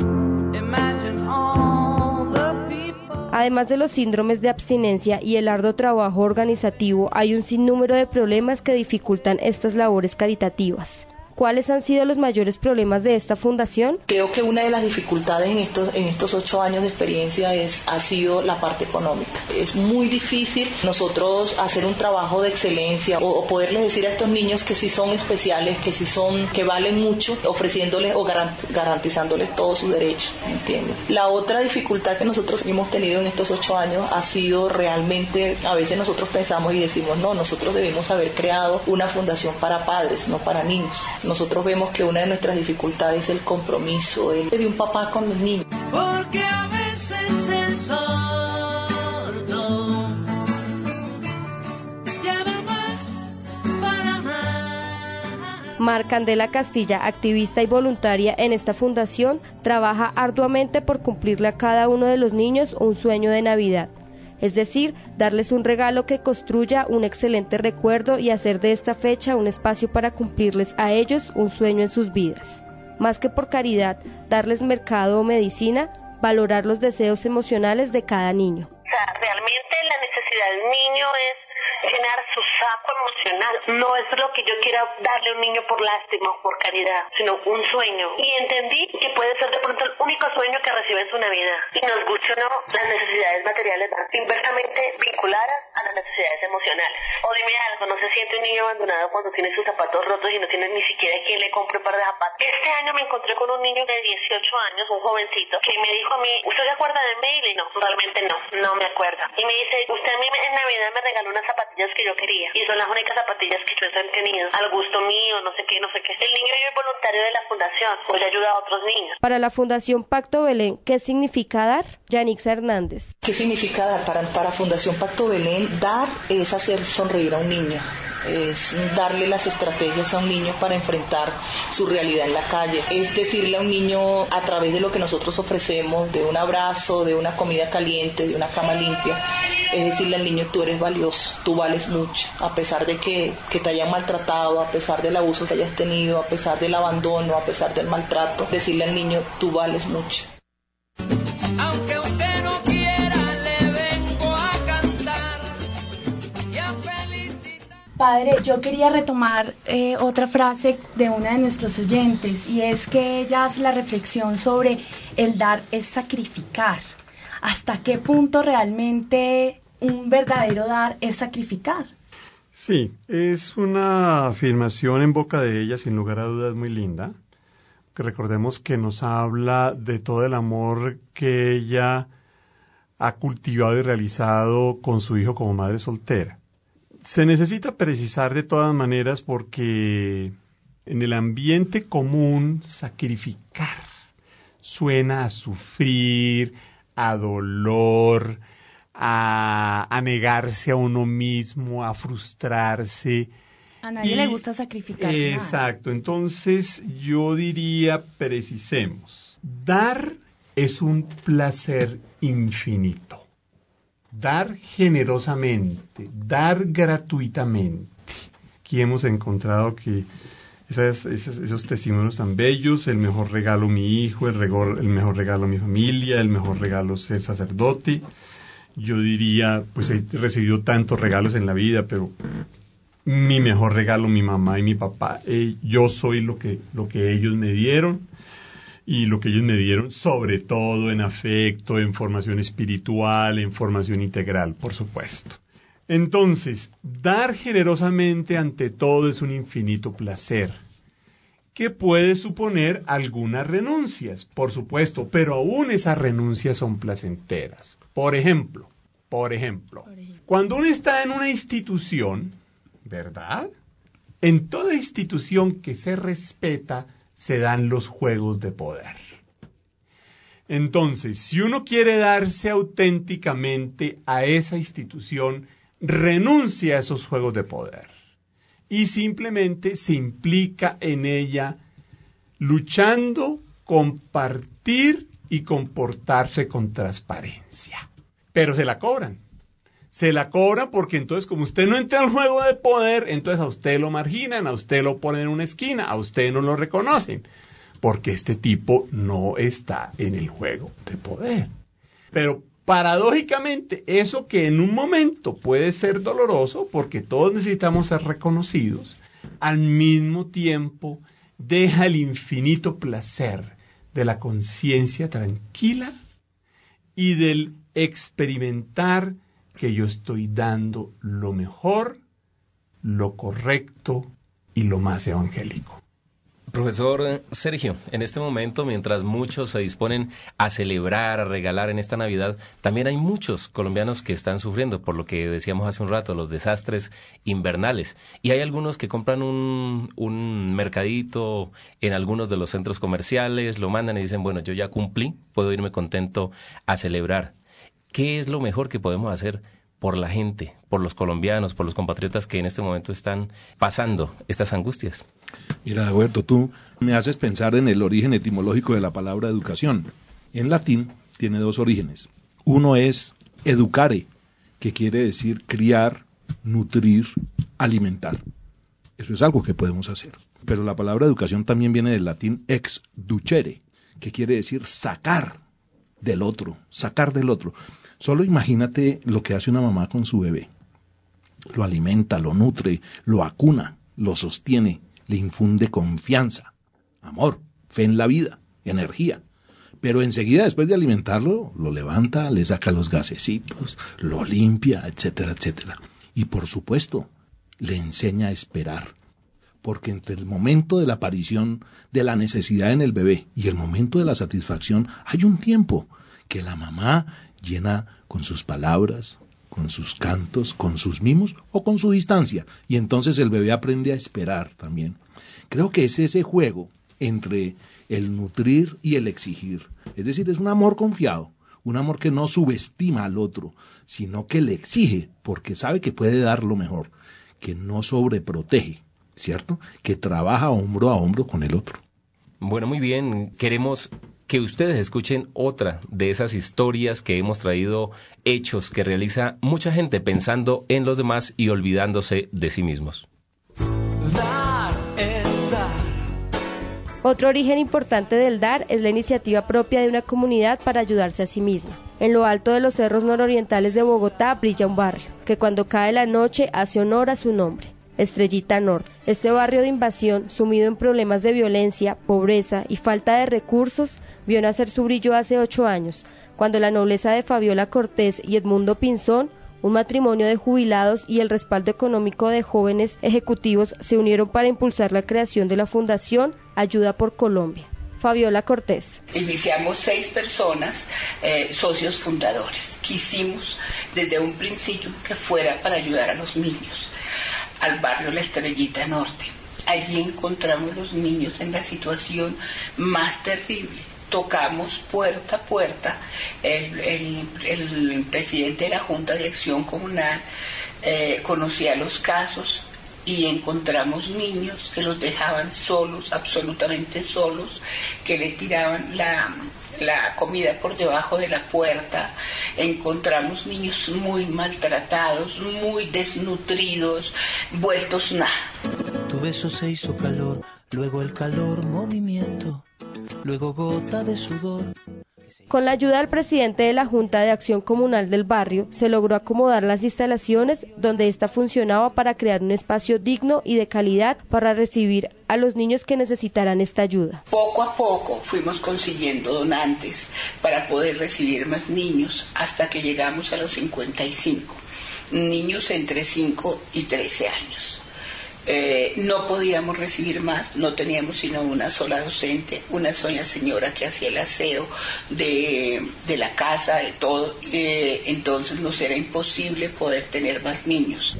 Además de los síndromes de abstinencia y el arduo trabajo organizativo, hay un sinnúmero de problemas que dificultan estas labores caritativas. ¿Cuáles han sido los mayores problemas de esta fundación?
Creo que una de las dificultades en estos, en estos ocho años de experiencia es, ha sido la parte económica. Es muy difícil nosotros hacer un trabajo de excelencia o, poderles decir a estos niños que sí son especiales, que sí son, que valen mucho, ofreciéndoles o garant, garantizándoles todos sus derechos, ¿entiendes? La otra dificultad que nosotros hemos tenido en estos ocho años ha sido realmente, a veces nosotros pensamos y decimos, no, nosotros debemos haber creado una fundación para padres, no para niños nosotros vemos que una de nuestras dificultades es el compromiso el de un papá con los niños.
Porque a veces el sordo lleva más para más.
Mar Candela Castilla, activista y voluntaria en esta fundación, trabaja arduamente por cumplirle a cada uno de los niños un sueño de Navidad es decir, darles un regalo que construya un excelente recuerdo y hacer de esta fecha un espacio para cumplirles a ellos un sueño en sus vidas. Más que por caridad, darles mercado o medicina, valorar los deseos emocionales de cada niño.
O sea, realmente la necesidad del niño es llenar su saco emocional. No es lo que yo quiera darle a un niño por lástima o por caridad, sino un sueño. Y entendí que puede ser de pronto el único sueño que recibe en su Navidad. Y nos guste o no, las necesidades materiales van inversamente vinculadas a las necesidades emocionales. O dime algo, no se siente un niño abandonado cuando tiene sus zapatos rotos y no tiene ni siquiera quien le compre un par de zapatos. Este año me encontré con un niño de 18 años, un jovencito, que me dijo a mí, ¿usted se acuerda de mí? Y no, realmente no, no me acuerdo. Y me dice, usted a mí en Navidad me regaló unas zapatillas que yo quería y son las únicas zapatillas que yo he tenido al gusto mío, no sé qué, no sé qué. El niño es voluntario de la fundación, pues ayuda a otros niños.
Para la Fundación Pacto Belén, ¿qué significa dar? Yanixa Hernández.
¿Qué significa dar? Para, para Fundación Pacto Belén, dar es hacer sonreír a un niño es darle las estrategias a un niño para enfrentar su realidad en la calle. Es decirle a un niño a través de lo que nosotros ofrecemos, de un abrazo, de una comida caliente, de una cama limpia, es decirle al niño tú eres valioso, tú vales mucho, a pesar de que, que te hayan maltratado, a pesar del abuso que hayas tenido, a pesar del abandono, a pesar del maltrato, decirle al niño tú vales mucho.
Padre, yo quería retomar eh, otra frase de una de nuestros oyentes y es que ella hace la reflexión sobre el dar es sacrificar. ¿Hasta qué punto realmente un verdadero dar es sacrificar?
Sí, es una afirmación en boca de ella, sin lugar a dudas, muy linda. Que recordemos que nos habla de todo el amor que ella ha cultivado y realizado con su hijo como madre soltera. Se necesita precisar de todas maneras porque en el ambiente común sacrificar suena a sufrir, a dolor, a, a negarse a uno mismo, a frustrarse.
A nadie
Y-
le gusta sacrificar. nada.
Exacto, entonces yo diría, precisemos, dar es un placer infinito. Dar generosamente, dar gratuitamente. Aquí hemos encontrado que esos testimonios tan bellos, el mejor regalo mi hijo, el mejor regalo mi familia, el mejor regalo ser sacerdote. Yo diría, pues he recibido tantos regalos en la vida, pero mi mejor regalo mi mamá y mi papá. Eh, yo soy lo que, lo que ellos me dieron y lo que ellos me dieron sobre todo en afecto, en formación espiritual, en formación integral, por supuesto. Entonces, dar generosamente ante todo es un infinito placer que puede suponer algunas renuncias, por supuesto, pero aún esas renuncias son placenteras. Por ejemplo, por ejemplo, cuando uno está en una institución, ¿verdad? En toda institución que se respeta se dan los juegos de poder. Entonces, si uno quiere darse auténticamente a esa institución, renuncia a esos juegos de poder y simplemente se implica en ella luchando, compartir y comportarse con transparencia. Pero se la cobran. Se la cobran porque entonces como usted no entra al juego de poder, entonces a usted lo marginan, a usted lo ponen en una esquina, a usted no lo reconocen, porque este tipo no está en el juego de poder. Pero paradójicamente, eso que en un momento puede ser doloroso, porque todos necesitamos ser reconocidos, al mismo tiempo deja el infinito placer de la conciencia tranquila y del experimentar que yo estoy dando lo mejor, lo correcto y lo más evangélico.
Profesor Sergio, en este momento, mientras muchos se disponen a celebrar, a regalar en esta Navidad, también hay muchos colombianos que están sufriendo, por lo que decíamos hace un rato, los desastres invernales. Y hay algunos que compran un, mercadito en algunos de los centros comerciales, lo mandan y dicen, bueno, yo ya cumplí, puedo irme contento a celebrar. ¿Qué es lo mejor que podemos hacer por la gente, por los colombianos, por los compatriotas que en este momento están pasando estas angustias?
Mira, Alberto, tú me haces pensar en el origen etimológico de la palabra educación. En latín tiene dos orígenes. Uno es educare, que quiere decir criar, nutrir, alimentar. Eso es algo que podemos hacer. Pero la palabra educación también viene del latín ex ducere, que quiere decir sacar del otro, sacar del otro. Solo imagínate lo que hace una mamá con su bebé. Lo alimenta, lo nutre, lo acuna, lo sostiene, le infunde confianza, amor, fe en la vida, energía. Pero enseguida, después de alimentarlo, lo levanta, le saca los gasecitos, lo limpia, etcétera, etcétera. Y por supuesto, le enseña a esperar. Porque entre el momento de la aparición de la necesidad en el bebé y el momento de la satisfacción hay un tiempo que la mamá llena con sus palabras, con sus cantos, con sus mimos o con su distancia. Y entonces el bebé aprende a esperar también. Creo que es ese juego entre el nutrir y el exigir. Es decir, es un amor confiado, un amor que no subestima al otro, sino que le exige porque sabe que puede dar lo mejor, que no sobreprotege, ¿cierto? Que trabaja hombro a hombro con el otro.
Bueno, muy bien. Queremos que ustedes escuchen otra de esas historias que hemos traído, hechos que realiza mucha gente pensando en los demás y olvidándose de sí mismos.
Dar es dar.
Otro origen importante del dar es la iniciativa propia de una comunidad para ayudarse a sí misma. En lo alto de los cerros nororientales de Bogotá brilla un barrio, que cuando cae la noche hace honor a su nombre. Estrellita Norte. Este barrio de invasión, sumido en problemas de violencia, pobreza y falta de recursos, vio nacer su brillo hace ocho años, cuando la nobleza de Fabiola Cortés y Edmundo Pinzón, un matrimonio de jubilados y el respaldo económico de jóvenes ejecutivos se unieron para impulsar la creación de la Fundación Ayuda por Colombia. Fabiola Cortés.
Iniciamos seis personas, eh, socios fundadores. Quisimos desde un principio que fuera para ayudar a los niños, al barrio La Estrellita Norte. Allí encontramos los niños en la situación más terrible. Tocamos puerta a puerta. El, el- presidente de la Junta de Acción Comunal eh, conocía los casos y encontramos niños que los dejaban solos, absolutamente solos, que le tiraban la, la comida por debajo de la puerta. Encontramos niños muy maltratados, muy desnutridos, vueltos nada.
Tu beso se hizo calor, luego el calor movimiento, luego gota de sudor.
Con la ayuda del presidente de la Junta de Acción Comunal del barrio, se logró acomodar las instalaciones donde ésta funcionaba para crear un espacio digno y de calidad para recibir a los niños que necesitaran esta ayuda.
Poco a poco fuimos consiguiendo donantes para poder recibir más niños hasta que llegamos a los 55, niños entre 5 y 13 años. Eh, no podíamos recibir más, no teníamos sino una sola docente, una sola señora que hacía el aseo de, de la casa, de todo, eh, entonces nos era imposible poder tener más niños.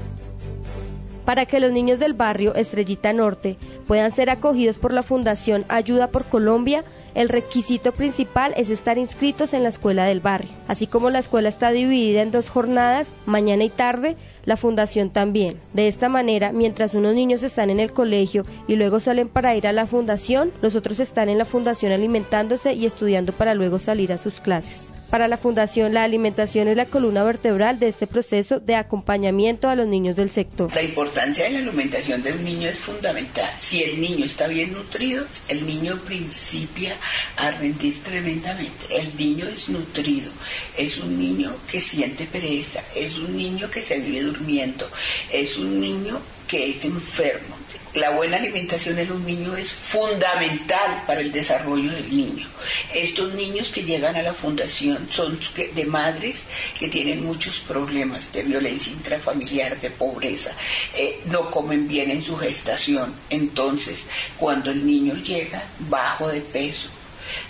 Para que los niños del barrio Estrellita Norte puedan ser acogidos por la Fundación Ayuda por Colombia, el requisito principal es estar inscritos en la escuela del barrio. Así como la escuela está dividida en dos jornadas, mañana y tarde, la fundación también. De esta manera, mientras unos niños están en el colegio y luego salen para ir a la fundación, los otros están en la fundación alimentándose y estudiando para luego salir a sus clases. Para la fundación, la alimentación es la columna vertebral de este proceso de acompañamiento a los niños del sector.
La importancia de la alimentación de un niño es fundamental. Si el niño está bien nutrido, el niño principia a rendir tremendamente. El niño es nutrido, es un niño que siente pereza, es un niño que se vive durmiendo, es un niño que es enfermo. La buena alimentación en un niño es fundamental para el desarrollo del niño. Estos niños que llegan a la fundación son de madres que tienen muchos problemas de violencia intrafamiliar, de pobreza, eh, no comen bien en su gestación. Entonces, cuando el niño llega bajo de peso,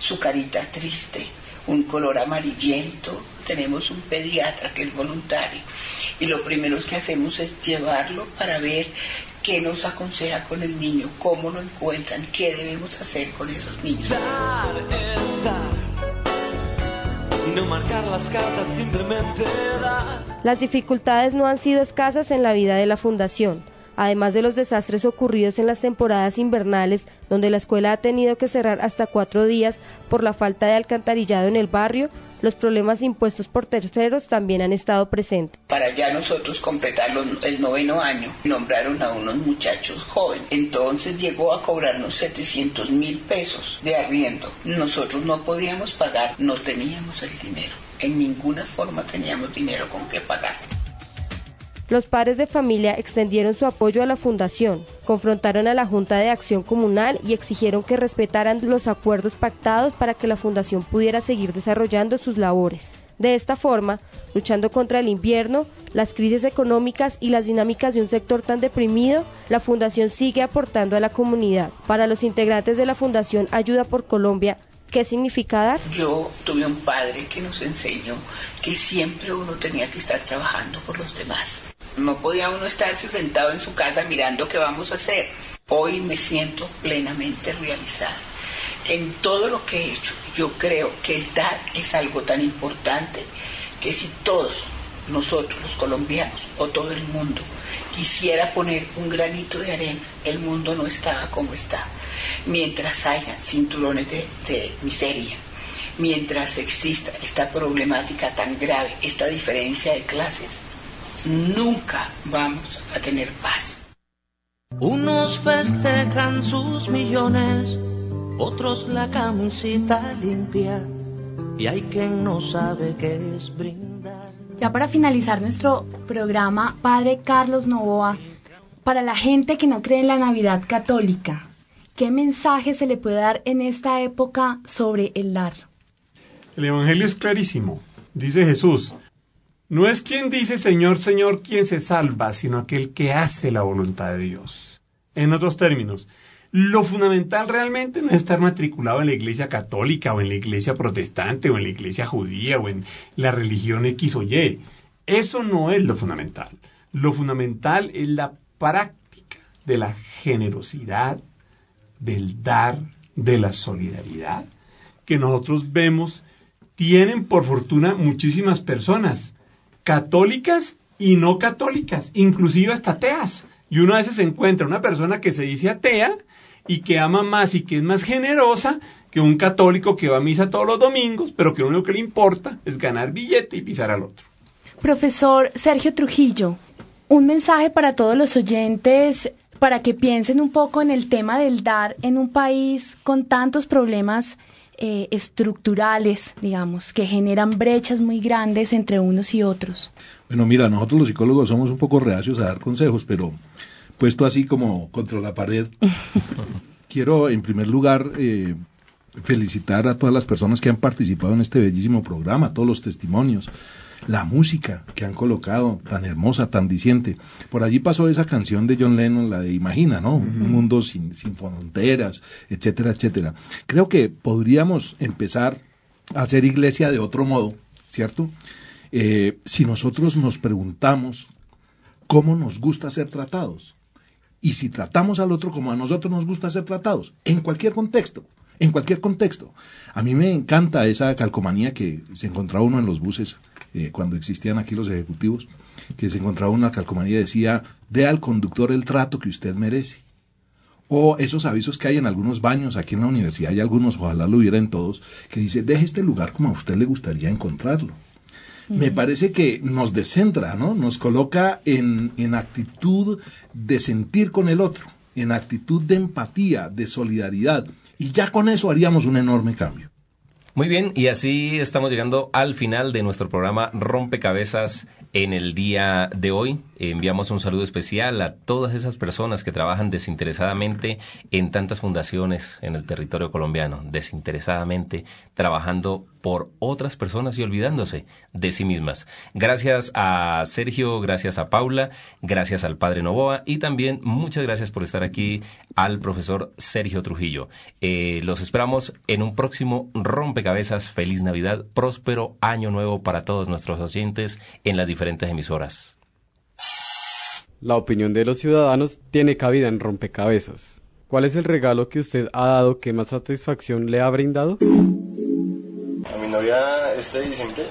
su carita triste, un color amarillento, tenemos un pediatra que es voluntario y lo primero que hacemos es llevarlo para ver qué nos aconseja con el niño, cómo lo encuentran, qué debemos hacer con esos niños.
Dar es dar. Y no marcar las cartas, simplemente dar.
Las dificultades no han sido escasas en la vida de la Fundación. Además de los desastres ocurridos en las temporadas invernales, donde la escuela ha tenido que cerrar hasta cuatro días por la falta de alcantarillado en el barrio, los problemas impuestos por terceros también han estado presentes.
Para ya nosotros completar el noveno año, nombraron a unos muchachos jóvenes. Entonces llegó a cobrarnos 700 mil pesos de arriendo. Nosotros no podíamos pagar, no teníamos el dinero. En ninguna forma teníamos dinero con qué pagar.
Los padres de familia extendieron su apoyo a la fundación, confrontaron a la Junta de Acción Comunal y exigieron que respetaran los acuerdos pactados para que la fundación pudiera seguir desarrollando sus labores. De esta forma, luchando contra el invierno, las crisis económicas y las dinámicas de un sector tan deprimido, la Fundación sigue aportando a la comunidad. Para los integrantes de la Fundación Ayuda por Colombia, ¿qué significa dar?
Yo tuve un padre que nos enseñó que siempre uno tenía que estar trabajando por los demás. No podía uno estarse sentado en su casa mirando qué vamos a hacer. Hoy me siento plenamente realizada. En todo lo que he hecho, yo creo que el dar es algo tan importante que si todos nosotros los colombianos o todo el mundo quisiera poner un granito de arena, el mundo no estaba como está. Mientras haya cinturones de, de miseria, mientras exista esta problemática tan grave, esta diferencia de clases, nunca vamos a tener paz.
Unos festejan sus millones, otros la camisita limpia. Y hay quien no sabe qué es brindar.
Ya para finalizar nuestro programa, Padre Carlos Novoa, para la gente que no cree en la Navidad católica, ¿qué mensaje se le puede dar en esta época sobre el dar?
El Evangelio es clarísimo. Dice Jesús, no es quien dice Señor, Señor quien se salva, sino aquel que hace la voluntad de Dios. En otros términos, lo fundamental realmente no es estar matriculado en la iglesia católica o en la iglesia protestante o en la iglesia judía o en la religión X o Y. Eso no es lo fundamental. Lo fundamental es la práctica de la generosidad, del dar, de la solidaridad, que nosotros vemos tienen por fortuna muchísimas personas, católicas y no católicas, inclusive hasta ateas. Y uno a veces encuentra una persona que se dice atea y que ama más y que es más generosa que un católico que va a misa todos los domingos, pero que lo único que le importa es ganar billete y pisar al otro.
Profesor Sergio Trujillo, un mensaje para todos los oyentes para que piensen un poco en el tema del dar en un país con tantos problemas eh, estructurales, digamos, que generan brechas muy grandes entre unos y otros.
Bueno, mira, nosotros los psicólogos somos un poco reacios a dar consejos, pero puesto así como contra la pared, *laughs* quiero en primer lugar eh, felicitar a todas las personas que han participado en este bellísimo programa, todos los testimonios, la música que han colocado, tan hermosa, tan diciente. Por allí pasó esa canción de John Lennon, la de Imagina, ¿no? Un mundo sin, sin fronteras, etcétera, etcétera. Creo que podríamos empezar a hacer iglesia de otro modo, ¿cierto? Eh, si nosotros nos preguntamos cómo nos gusta ser tratados y si tratamos al otro como a nosotros nos gusta ser tratados, en cualquier contexto, en cualquier contexto. A mí me encanta esa calcomanía que se encontraba uno en los buses eh, cuando existían aquí los ejecutivos, que se encontraba una calcomanía y decía, dé al conductor el trato que usted merece. O esos avisos que hay en algunos baños aquí en la universidad, hay algunos, ojalá lo hubiera en todos, que dice, deje este lugar como a usted le gustaría encontrarlo. Me parece que nos descentra, ¿no? Nos coloca en, en actitud de sentir con el otro, en actitud de empatía, de solidaridad. Y ya con eso haríamos un enorme cambio.
Muy bien, y así estamos llegando al final de nuestro programa Rompecabezas en el día de hoy. Enviamos un saludo especial a todas esas personas que trabajan desinteresadamente en tantas fundaciones en el territorio colombiano, desinteresadamente trabajando por otras personas y olvidándose de sí mismas. Gracias a Sergio, gracias a Paula, gracias al padre Novoa y también muchas gracias por estar aquí al profesor Sergio Trujillo. Eh, los esperamos en un próximo rompecabezas. Feliz Navidad, próspero año nuevo para todos nuestros oyentes en las diferentes emisoras.
La opinión de los ciudadanos tiene cabida en rompecabezas. ¿Cuál es el regalo que usted ha dado que más satisfacción le ha brindado?
Novia este diciembre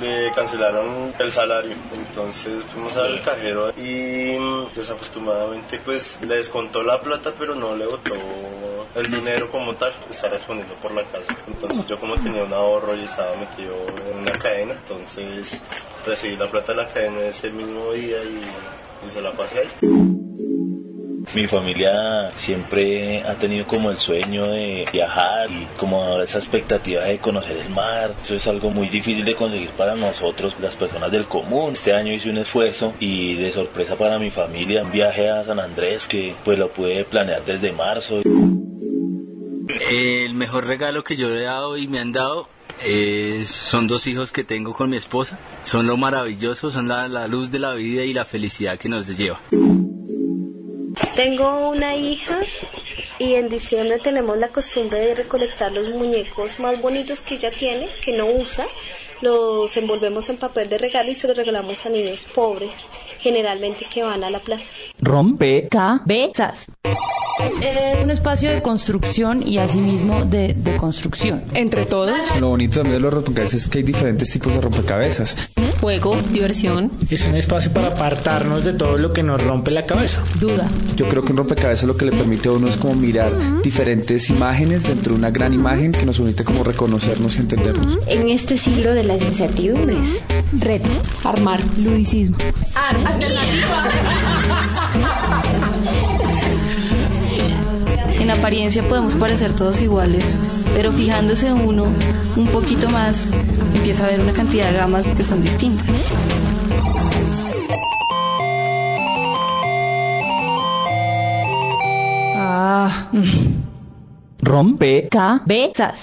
le cancelaron el salario, entonces fuimos al cajero y desafortunadamente pues le descontó la plata pero no le botó el dinero como tal, está respondiendo por la casa. Entonces yo como tenía un ahorro y estaba metido en una cadena, entonces recibí la plata de la cadena ese mismo día y, y se la pasé ahí.
Mi familia siempre ha tenido como el sueño de viajar y como esa expectativa de conocer el mar. Eso es algo muy difícil de conseguir para nosotros, las personas del común. Este año hice un esfuerzo y de sorpresa para mi familia un viaje a San Andrés que pues lo pude planear desde marzo.
El mejor regalo que yo he dado y me han dado es- son dos hijos que tengo con mi esposa. Son lo maravilloso, son la luz de la vida y la felicidad que nos lleva.
Tengo una hija y en diciembre tenemos la costumbre de recolectar los muñecos más bonitos que ella tiene, que no usa. Los envolvemos en papel de regalo y se los regalamos a niños pobres, generalmente que van a la plaza.
Rompecabezas. Es un espacio de construcción y asimismo de, de construcción. Entre todos.
Lo bonito también de los rompecabezas es que hay diferentes tipos de rompecabezas.
Juego, diversión.
Es un espacio para apartarnos de todo lo que nos rompe la cabeza.
Duda.
Yo creo que un rompecabezas lo que le permite a uno es como mirar diferentes imágenes dentro de una gran imagen que nos permite como reconocernos y entendernos.
En este siglo de las incertidumbres.
Reto. Armar. Ludicismo.
En apariencia podemos parecer todos iguales, pero fijándose uno un poquito más, empieza a ver una cantidad de gamas que son distintas.
Ah, mm. Rompe cabezas.